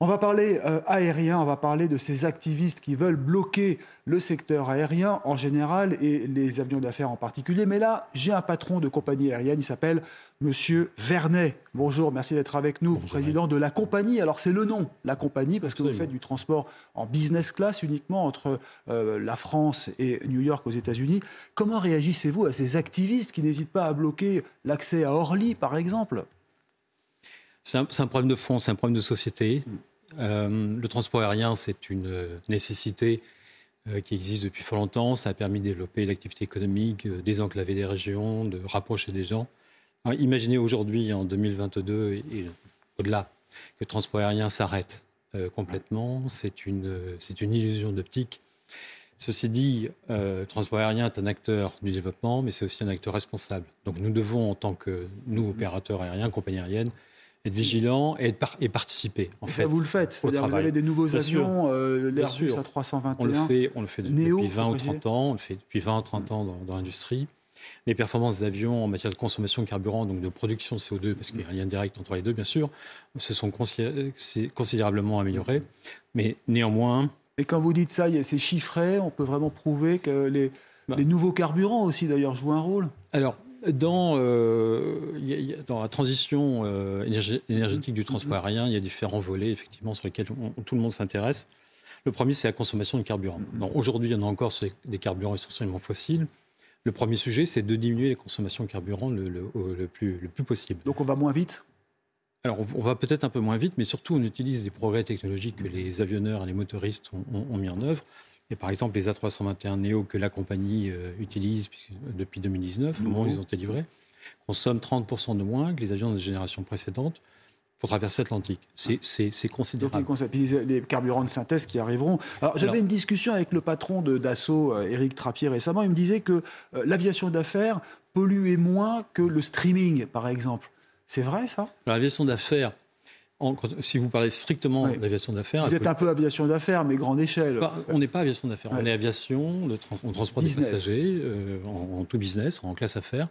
On va parler euh, aérien, on va parler de ces activistes qui veulent bloquer le secteur aérien en général et les avions d'affaires en particulier. Mais là, j'ai un patron de compagnie aérienne, il s'appelle Monsieur Vernet. Bonjour, merci d'être avec nous, président de la compagnie. Alors c'est le nom, la compagnie, parce que vous faites du transport en business class uniquement entre euh, la France et New York aux États-Unis. Comment réagissez-vous à ces activistes qui n'hésitent pas à bloquer l'accès à Orly, par exemple? C'est un, un, problème de fond, c'est un problème de société. Euh, le transport aérien, c'est une nécessité euh, qui existe depuis fort longtemps. Ça a permis de développer l'activité économique, euh, désenclaver des régions, de rapprocher des gens. Imaginez aujourd'hui, en 2022 et, au-delà, que le transport aérien s'arrête euh, complètement. C'est une, illusion d'optique. Ceci dit, le transport aérien est un acteur du développement, mais c'est aussi un acteur responsable. Donc nous devons, en tant que nous, opérateurs aériens, compagnies aériennes, être vigilants et, être par et participer. En et fait, ça, vous le faites C'est-à-dire vous avez des nouveaux Bien avions, euh, l'Airbus A321 On le fait, on le fait depuis, Néo, 20 ou vous 30 ans. On le fait depuis 20 ou 30 ans dans, dans l'industrie. Les performances des avions en matière de consommation de carburant, donc de production de CO2, parce qu'il y a un lien direct entre les deux, bien sûr, se sont considé- considérablement améliorées. Mais néanmoins, Et quand vous dites ça, c'est chiffré, on peut vraiment prouver que les, Bah. les nouveaux carburants aussi d'ailleurs jouent un rôle? Alors, dans, euh, il y a- il y a- dans la transition euh, énergé- énergétique du transport aérien, il y a différents volets, effectivement, sur lesquels on- tout le monde s'intéresse. Le premier, c'est la consommation de carburant. Bon, Aujourd'hui, il y en a encore sur des carburants essentiellement fossiles. Le premier sujet, c'est de diminuer les consommations de carburant le, le- au- le plus, le plus possible. Donc on va moins vite? Alors, on, va peut-être un peu moins vite, mais surtout, on utilise des progrès technologiques que les avionneurs et les motoristes ont, ont- ont mis en œuvre. Et par exemple, les A321 Neo que la compagnie euh, utilise depuis 2019, au moment où ils ont été livrés, consomment 30% de moins que les avions de génération précédente pour traverser l'Atlantique. C'est- Donc considérable. les, puis les carburants de synthèse qui arriveront. Alors j'avais une discussion avec le patron de Dassault, euh, Éric Trappier, récemment. Il me disait que euh, l'aviation d'affaires polluait moins que le streaming, par exemple. C'est vrai ça? L'aviation d'affaires, en- si vous parlez strictement Oui. d'aviation d'affaires, Vous êtes un peu aviation d'affaires, mais grande échelle. Bah, on n'est pas aviation d'affaires, Ouais. on est aviation, le trans- on transporte Business. des passagers euh, en, en tout business, en classe affaires,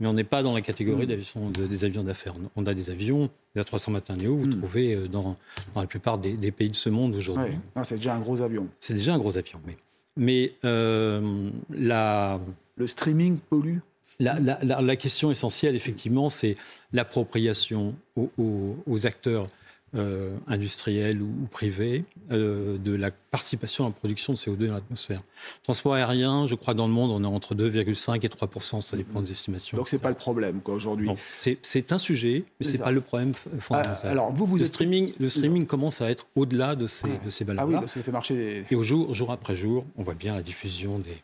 mais on n'est pas dans la catégorie Mm. de- des avions d'affaires. On a des avions, des A321 Neo, vous Mm. trouvez euh, dans, dans la plupart des, des pays de ce monde aujourd'hui. Ouais. C'est déjà un gros avion. C'est déjà un gros avion, mais, mais euh, la, Le streaming pollue. La, la- la- la question essentielle, effectivement, c'est l'appropriation aux, aux- aux acteurs euh, industriels ou, ou privés euh, de la participation à la production de CO2 dans l'atmosphère. Transport aérien, je crois, dans le monde, on est entre 2,5 et 3% ça dépend des estimations. Donc c'est pas le problème aujourd'hui. C'est- un sujet, mais c'est ça. pas le problème f- Ah, fondamental. alors vous vous le êtes streaming, le streaming commence à être au-delà de ces, de ces ah valeurs-là. oui, parce que ça fait marcher. Et au jour, jour après jour, on voit bien la diffusion des,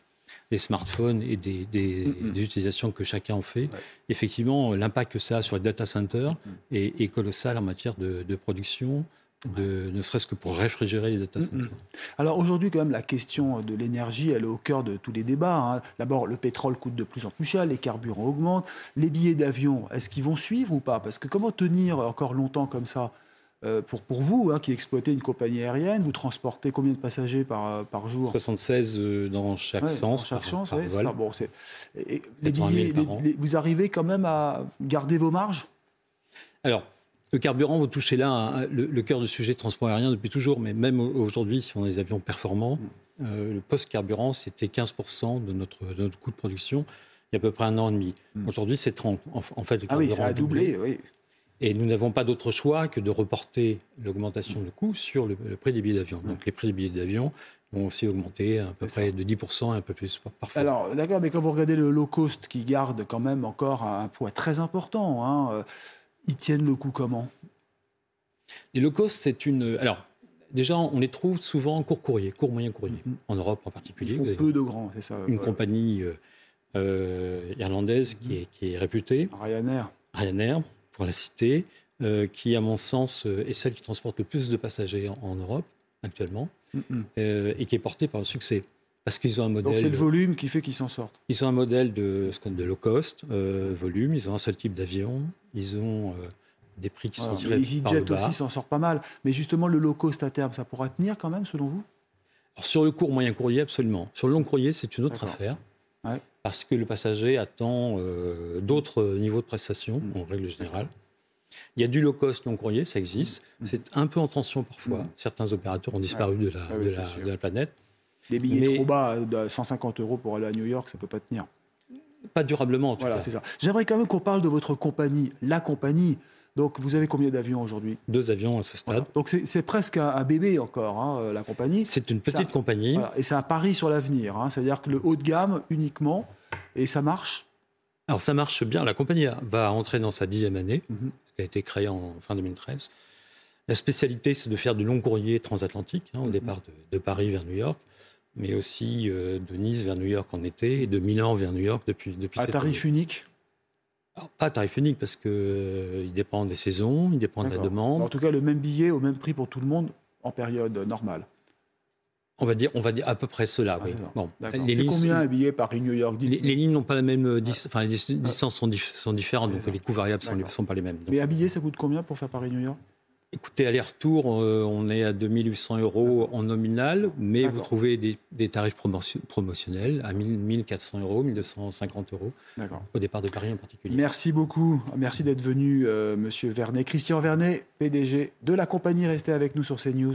des smartphones et des, des- Mm-mm. des utilisations que chacun en fait. Effectivement, l'impact que ça a sur les data centers est, est colossal en matière de, de production, de, ne serait-ce que pour réfrigérer les data centers. Alors aujourd'hui, quand même, la question de l'énergie, elle est au cœur de tous les débats. hein. D'abord, le pétrole coûte de plus en plus cher, les carburants augmentent, les billets d'avion, est-ce qu'ils vont suivre ou pas? Parce que comment tenir encore longtemps comme ça? Euh, pour, pour vous, hein, qui exploitez une compagnie aérienne, vous transportez combien de passagers par, par jour? 76 euh, dans chaque Ouais, sens. dans chaque par- sens, par ouais, vol. ça, bon, c'est- et- et les 80 000 billets, les- les- vous arrivez quand même à garder vos marges? Alors, le carburant, vous touchez là hein, le, le cœur du sujet de transport aérien depuis toujours, mais même au- aujourd'hui, si on a des avions performants, Mm. euh, le post-carburant, c'était 15% de notre, de notre coût de production il y a à peu près un an et demi. Aujourd'hui, c'est 30. En, fait, le Mm. Ah oui, carburant ça a doublé, oui. Et nous n'avons pas d'autre choix que de reporter l'augmentation de coût sur le, le prix des billets d'avion. Donc les prix des billets d'avion vont aussi augmenter à peu près de 10% et un peu plus par- parfois. Alors, d'accord, mais quand vous regardez le low cost qui garde quand même encore un poids très important, hein, euh, ils tiennent le coup comment? Les low cost, c'est une. Alors, déjà, on les trouve souvent en court courrier, court moyen courrier, Mhm. en Europe en Ils particulier. font Vous avez peu de grands, c'est ça une compagnie euh, euh, irlandaise qui, est, qui est réputée, Ryanair. Ryanair, pour la citer, euh, qui, à mon sens, euh, est celle qui transporte le plus de passagers en, en Europe actuellement, euh, et qui est portée par le succès. Parce qu'ils ont un modèle. Donc c'est le volume qui fait qu'ils s'en sortent. Ils ont un modèle de, de low cost, euh, volume, ils ont un seul type d'avion, ils ont des prix qui Voilà. sont tirés Les par le EasyJet bas. aussi s'en sort pas mal. Mais justement, le low cost à terme, ça pourra tenir quand même, selon vous? Alors, sur le court moyen courrier, absolument. Sur le long courrier, c'est une autre affaire. Ouais. Parce que le passager attend euh, d'autres niveaux de prestation, Mm. en règle générale. Il y a du low cost long courrier, ça existe. C'est un peu en tension parfois. Certains opérateurs ont disparu de, la, Ah oui, de, la, sûr. de la planète. Des billets Mais- trop bas, de 150 euros pour aller à New York, ça peut pas tenir. Pas durablement, en tout Voilà, cas. c'est ça. J'aimerais quand même qu'on parle de votre compagnie, la compagnie. Donc, vous avez combien d'avions aujourd'hui? Deux avions à ce stade. Voilà. Donc, c'est presque un, un bébé encore, hein, euh, la compagnie. C'est une petite compagnie. Voilà. Et c'est un pari sur l'avenir. hein. C'est-à-dire que le haut de gamme uniquement, et ça marche? Alors ça marche bien. La compagnie va entrer dans sa dixième année, Mhm. qui a été créée en fin 2013. La spécialité, c'est de faire du long courrier transatlantique, hein, au Mhm. départ de, de Paris vers New York, mais aussi euh, de Nice vers New York en été et de Milan vers New York depuis, depuis À tarif année. unique? Alors, pas à tarif unique parce que euh, il dépend des saisons, il dépend de la demande. En tout cas, le même billet au même prix pour tout le monde en période normale. On va dire, on va dire à peu près cela. Ah, oui. Bon, les lignes, combien un billet Paris-New York les, lignes n'ont pas la même euh, dis- enfin, les dis- distances sont, dif- sont différentes, donc les coûts variables sont, D'accord. sont pas les mêmes. Donc, Mais un billet, ça coûte combien pour faire Paris-New York? Écoutez, aller-retour, euh, on est à 2800 euros en nominal, mais vous trouvez des, des tarifs promotio- promotionnels à 1000 1400 euros, 1250 euros, au départ de Paris en particulier. Merci beaucoup. Merci d'être venu, euh, monsieur Vernet. Christian Vernet, PDG de la compagnie. Restez avec nous sur CNews.